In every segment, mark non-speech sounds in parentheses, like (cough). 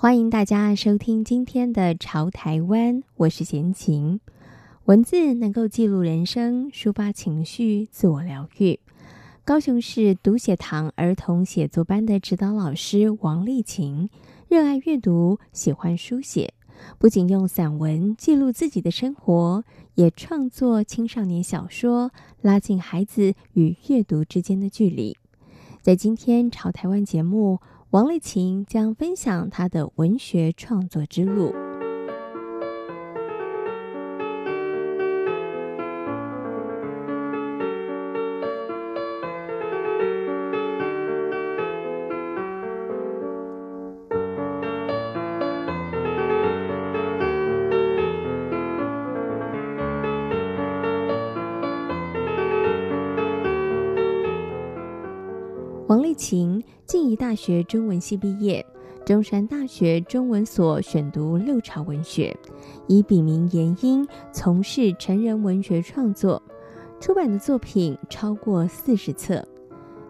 欢迎大家收听今天的《潮台湾》，我是闲琴。文字能够记录人生，抒发情绪，自我疗愈。高雄市读写堂儿童写作班的指导老师王丽琴，热爱阅读，喜欢书写，不仅用散文记录自己的生活，也创作青少年小说，拉近孩子与阅读之间的距离。在今天《潮台湾》节目。王丽琴将分享她的文学创作之路。王丽琴，静宜大学中文系毕业，中山大学中文所选读六朝文学，以笔名严英从事成人文学创作，出版的作品超过四十册。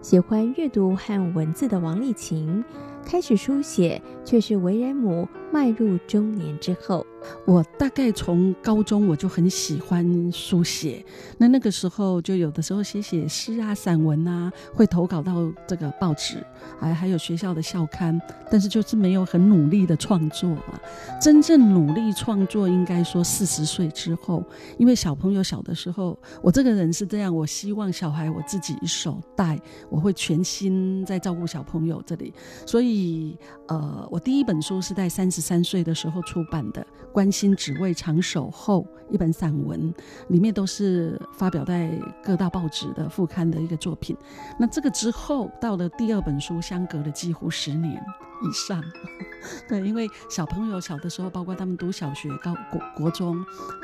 喜欢阅读和文字的王丽琴，开始书写却是为人母迈入中年之后。我大概从高中我就很喜欢书写，那那个时候就有的时候写写诗啊、散文啊，会投稿到这个报纸，还还有学校的校刊，但是就是没有很努力的创作嘛。真正努力创作，应该说四十岁之后，因为小朋友小的时候，我这个人是这样，我希望小孩我自己一手带，我会全心在照顾小朋友这里，所以呃，我第一本书是在三十十三岁的时候出版的。关心只为长守候，一本散文，里面都是发表在各大报纸的副刊的一个作品。那这个之后，到了第二本书，相隔了几乎十年以上。(laughs) 对，因为小朋友小的时候，包括他们读小学、高国国中，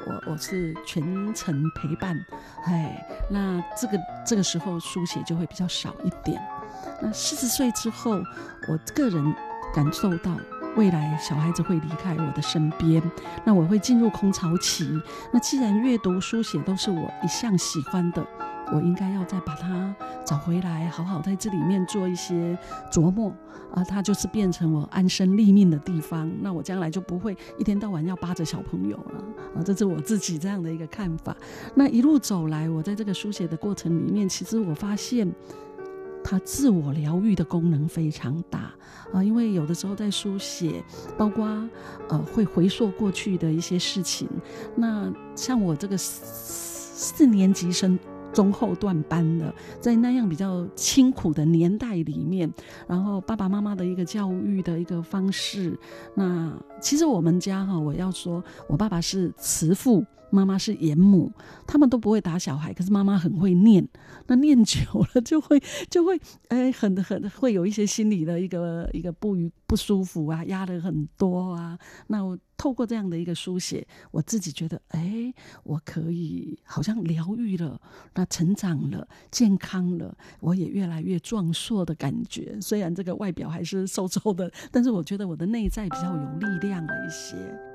我我是全程陪伴。哎，那这个这个时候书写就会比较少一点。那四十岁之后，我个人感受到。未来小孩子会离开我的身边，那我会进入空巢期。那既然阅读书写都是我一向喜欢的，我应该要再把它找回来，好好在这里面做一些琢磨啊。它就是变成我安身立命的地方。那我将来就不会一天到晚要扒着小朋友了啊。这是我自己这样的一个看法。那一路走来，我在这个书写的过程里面，其实我发现。它自我疗愈的功能非常大啊，因为有的时候在书写，包括呃会回溯过去的一些事情。那像我这个四四年级生中后段班的，在那样比较清苦的年代里面，然后爸爸妈妈的一个教育的一个方式，那其实我们家哈，我要说我爸爸是慈父。妈妈是严母，他们都不会打小孩，可是妈妈很会念。那念久了就会就会哎，很很会有一些心理的一个一个不愉不舒服啊，压力很多啊。那我透过这样的一个书写，我自己觉得哎，我可以好像疗愈了，那成长了，健康了，我也越来越壮硕的感觉。虽然这个外表还是瘦瘦的，但是我觉得我的内在比较有力量了一些。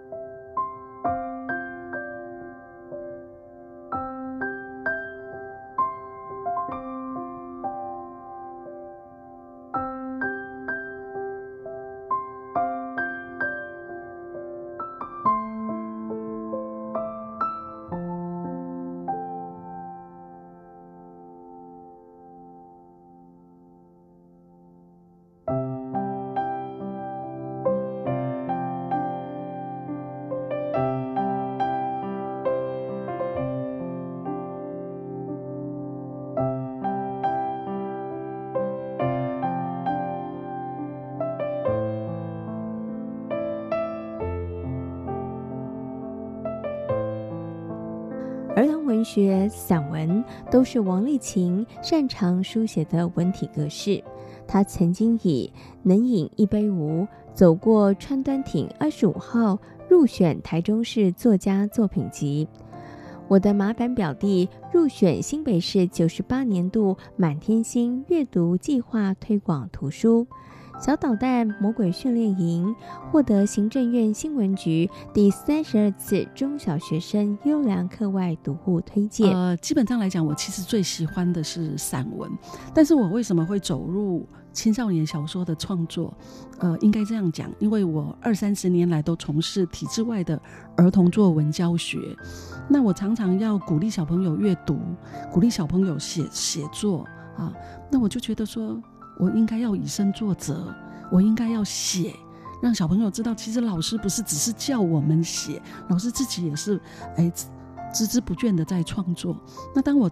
儿童文学、散文都是王丽琴擅长书写的文体格式。他曾经以“能饮一杯无”走过川端町二十五号入选台中市作家作品集。我的麻烦表弟入选新北市九十八年度满天星阅读计划推广图书。小导弹魔鬼训练营获得行政院新闻局第三十二次中小学生优良课外读物推荐。呃，基本上来讲，我其实最喜欢的是散文，但是我为什么会走入青少年小说的创作？呃，应该这样讲，因为我二三十年来都从事体制外的儿童作文教学，那我常常要鼓励小朋友阅读，鼓励小朋友写写作啊，那我就觉得说。我应该要以身作则，我应该要写，让小朋友知道，其实老师不是只是叫我们写，老师自己也是，哎，孜孜不倦的在创作。那当我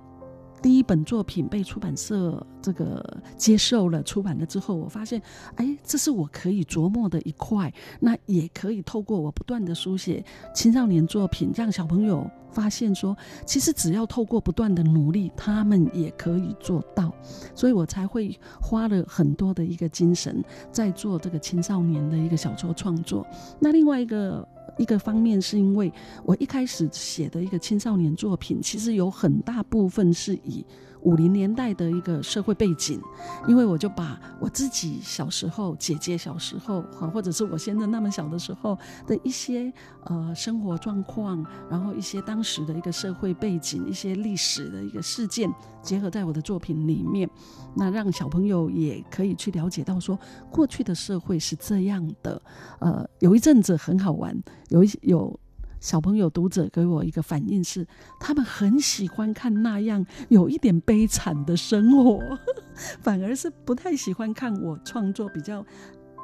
第一本作品被出版社这个接受了出版了之后，我发现，哎，这是我可以琢磨的一块，那也可以透过我不断的书写青少年作品，让小朋友发现说，其实只要透过不断的努力，他们也可以做到，所以我才会花了很多的一个精神在做这个青少年的一个小说创作。那另外一个。一个方面是因为我一开始写的一个青少年作品，其实有很大部分是以五零年代的一个社会背景，因为我就把我自己小时候、姐姐小时候，或者是我现在那么小的时候的一些呃生活状况，然后一些当时的一个社会背景、一些历史的一个事件，结合在我的作品里面，那让小朋友也可以去了解到说，过去的社会是这样的。呃，有一阵子很好玩，有一有。小朋友读者给我一个反应是，他们很喜欢看那样有一点悲惨的生活，(laughs) 反而是不太喜欢看我创作比较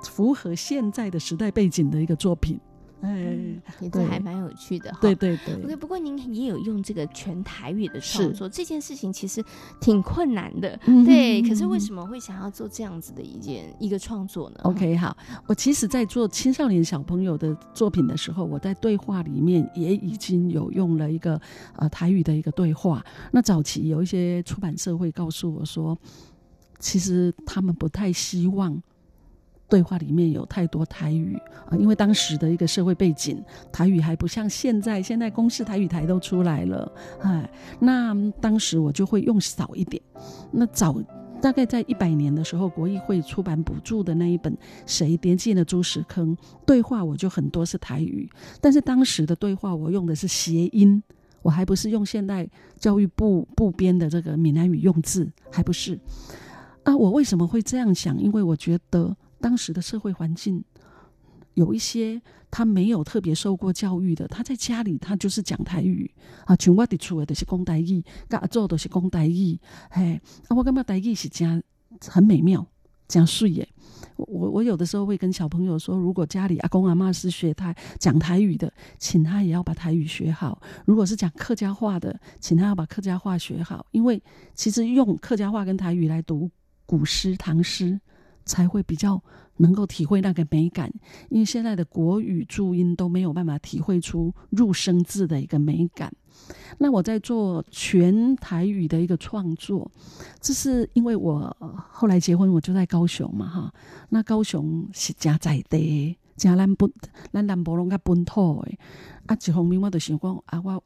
符合现在的时代背景的一个作品。哎，也这还蛮有趣的哈。对对对。OK，不过您也有用这个全台语的创作，这件事情其实挺困难的。对，可是为什么会想要做这样子的一件一个创作呢？OK，好，我其实，在做青少年小朋友的作品的时候，我在对话里面也已经有用了一个呃台语的一个对话。那早期有一些出版社会告诉我说，其实他们不太希望。对话里面有太多台语啊，因为当时的一个社会背景，台语还不像现在，现在公视台语台都出来了，哎，那当时我就会用少一点。那早大概在一百年的时候，国议会出版补助的那一本《谁跌进了猪屎坑》，对话我就很多是台语，但是当时的对话我用的是谐音，我还不是用现代教育部部编的这个闽南语用字，还不是。啊，我为什么会这样想？因为我觉得。当时的社会环境，有一些他没有特别受过教育的，他在家里他就是讲台语啊，全我的厝的都是讲台语，家做都是讲台语，嘿，啊，我感觉台语是真很美妙，真水耶。我我有的时候会跟小朋友说，如果家里阿公阿妈是学台讲台语的，请他也要把台语学好；如果是讲客家话的，请他要把客家话学好，因为其实用客家话跟台语来读古诗唐诗。才会比较能够体会那个美感，因为现在的国语注音都没有办法体会出入声字的一个美感。那我在做全台语的一个创作，这是因为我后来结婚，我就在高雄嘛，哈。那高雄是家在地，家咱本咱南部拢较本土的。啊，一方面我就想讲啊，我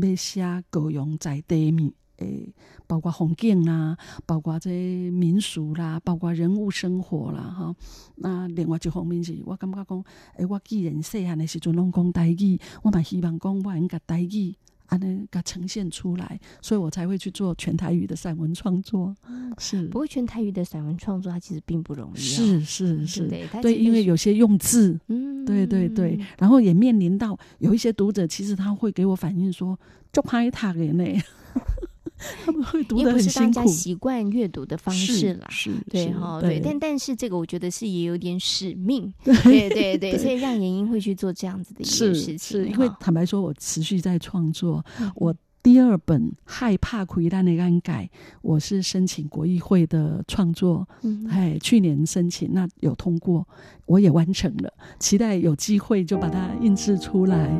要写高雄在地面。诶，包括风景啦，包括这民俗啦，包括人物生活啦，哈。那另外一方面是我感觉讲，诶，我既然细汉的时阵拢讲台语，我嘛希望讲我能甲台语安尼甲呈现出来，所以我才会去做全台语的散文创作。嗯，是。不过全台语的散文创作，它其实并不容易，哦。是是是，对，对，因为有些用字，嗯，对对对，然后也面临到有一些读者，其实他会给我反映说，就拍他给那。(laughs) (laughs) 他们会读的很辛苦，是大家习惯阅读的方式啦，对哈，对，对，但但是这个我觉得是也有点使命，(laughs) 对对对，对，所以让严英会去做这样子的一件事情，因为坦白说，我持续在创作，我第二本害怕亏单的安改，我是申请国议会的创作，哎，去年申请那有通过，我也完成了，期待有机会就把它印制出来。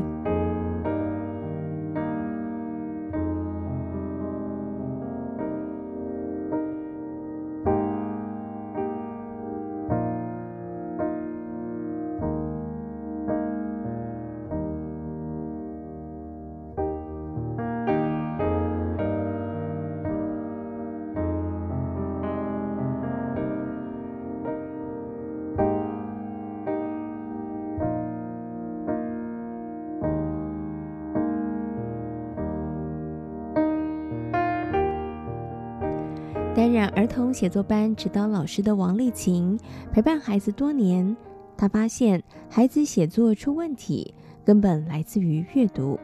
担任儿童写作班指导老师的王丽琴，陪伴孩子多年，她发现孩子写作出问题，根本来自于阅读。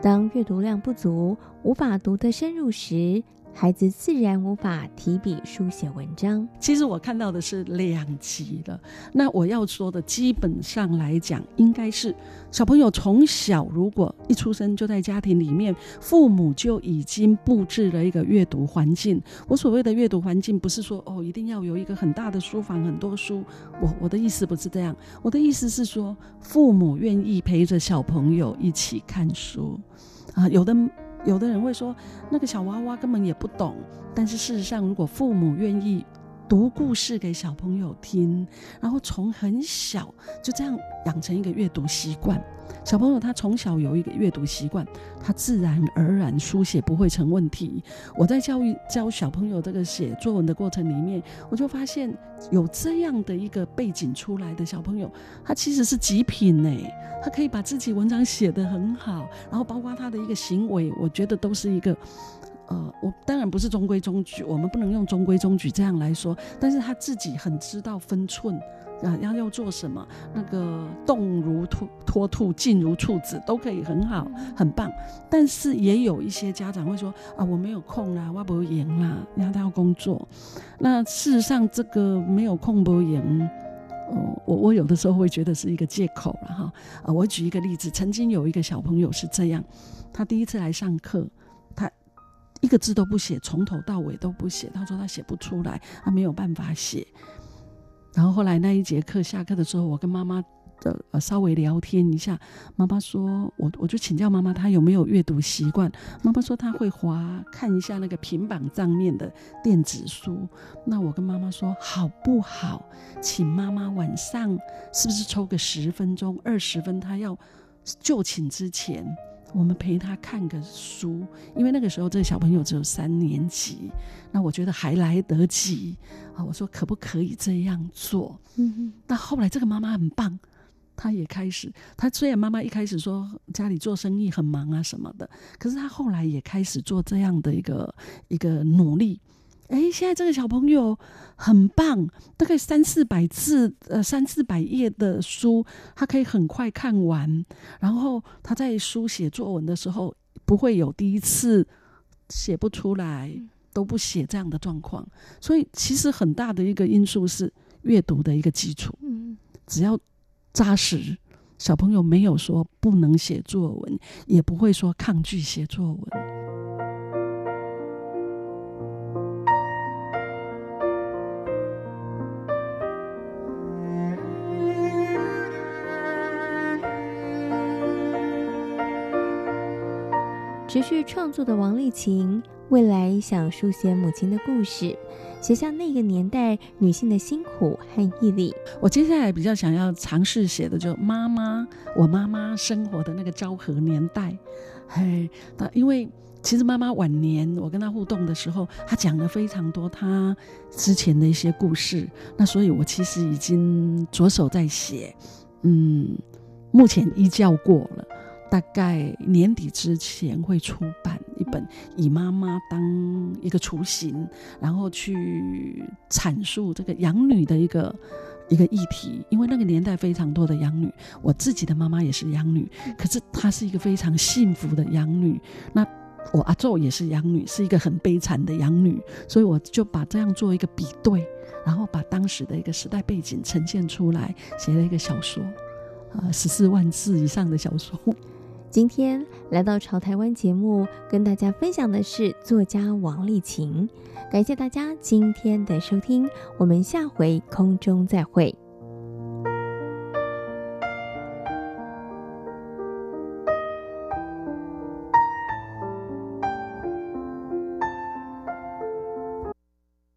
当阅读量不足，无法读得深入时，孩子自然无法提笔书写文章。其实我看到的是两极了。那我要说的，基本上来讲，应该是小朋友从小如果一出生就在家庭里面，父母就已经布置了一个阅读环境。我所谓的阅读环境，不是说哦一定要有一个很大的书房，很多书。我我的意思不是这样，我的意思是说，父母愿意陪着小朋友一起看书啊，有的。有的人会说，那个小娃娃根本也不懂。但是事实上，如果父母愿意读故事给小朋友听，然后从很小就这样养成一个阅读习惯。小朋友他从小有一个阅读习惯，他自然而然书写不会成问题。我在教育教小朋友这个写作文的过程里面，我就发现有这样的一个背景出来的小朋友，他其实是极品呢。他可以把自己文章写得很好，然后包括他的一个行为，我觉得都是一个，呃，我当然不是中规中矩，我们不能用中规中矩这样来说，但是他自己很知道分寸。啊，要要做什么？那个动如脱脱兔，静如处子，都可以很好，很棒。但是也有一些家长会说啊，我没有空啦，我不赢啦，然后他要工作。那事实上，这个没有空不赢，嗯，我我有的时候会觉得是一个借口了哈。啊，我举一个例子，曾经有一个小朋友是这样，他第一次来上课，他一个字都不写，从头到尾都不写，他说他写不出来，他没有办法写。然后后来那一节课下课的时候，我跟妈妈的呃稍微聊天一下，妈妈说，我我就请教妈妈她有没有阅读习惯。妈妈说她会滑看一下那个平板上面的电子书。那我跟妈妈说好不好？请妈妈晚上是不是抽个十分钟、二十分，她要就寝之前。我们陪他看个书，因为那个时候这个小朋友只有三年级，那我觉得还来得及啊。我说可不可以这样做？嗯嗯。那后来这个妈妈很棒，她也开始，她虽然妈妈一开始说家里做生意很忙啊什么的，可是她后来也开始做这样的一个一个努力。哎，现在这个小朋友很棒，大概三四百字，呃，三四百页的书，他可以很快看完。然后他在书写作文的时候，不会有第一次写不出来都不写这样的状况。所以，其实很大的一个因素是阅读的一个基础。嗯，只要扎实，小朋友没有说不能写作文，也不会说抗拒写作文。持续创作的王丽琴，未来想书写母亲的故事，写下那个年代女性的辛苦和毅力。我接下来比较想要尝试写的，就妈妈，我妈妈生活的那个昭和年代。嘿，那因为其实妈妈晚年，我跟她互动的时候，她讲了非常多她之前的一些故事。那所以我其实已经着手在写，嗯，目前一校过了。大概年底之前会出版一本，以妈妈当一个雏形，然后去阐述这个养女的一个一个议题。因为那个年代非常多的养女，我自己的妈妈也是养女，可是她是一个非常幸福的养女。那我阿昼也是养女，是一个很悲惨的养女，所以我就把这样做一个比对，然后把当时的一个时代背景呈现出来，写了一个小说，呃，十四万字以上的小说。今天来到潮台湾节目，跟大家分享的是作家王丽琴。感谢大家今天的收听，我们下回空中再会。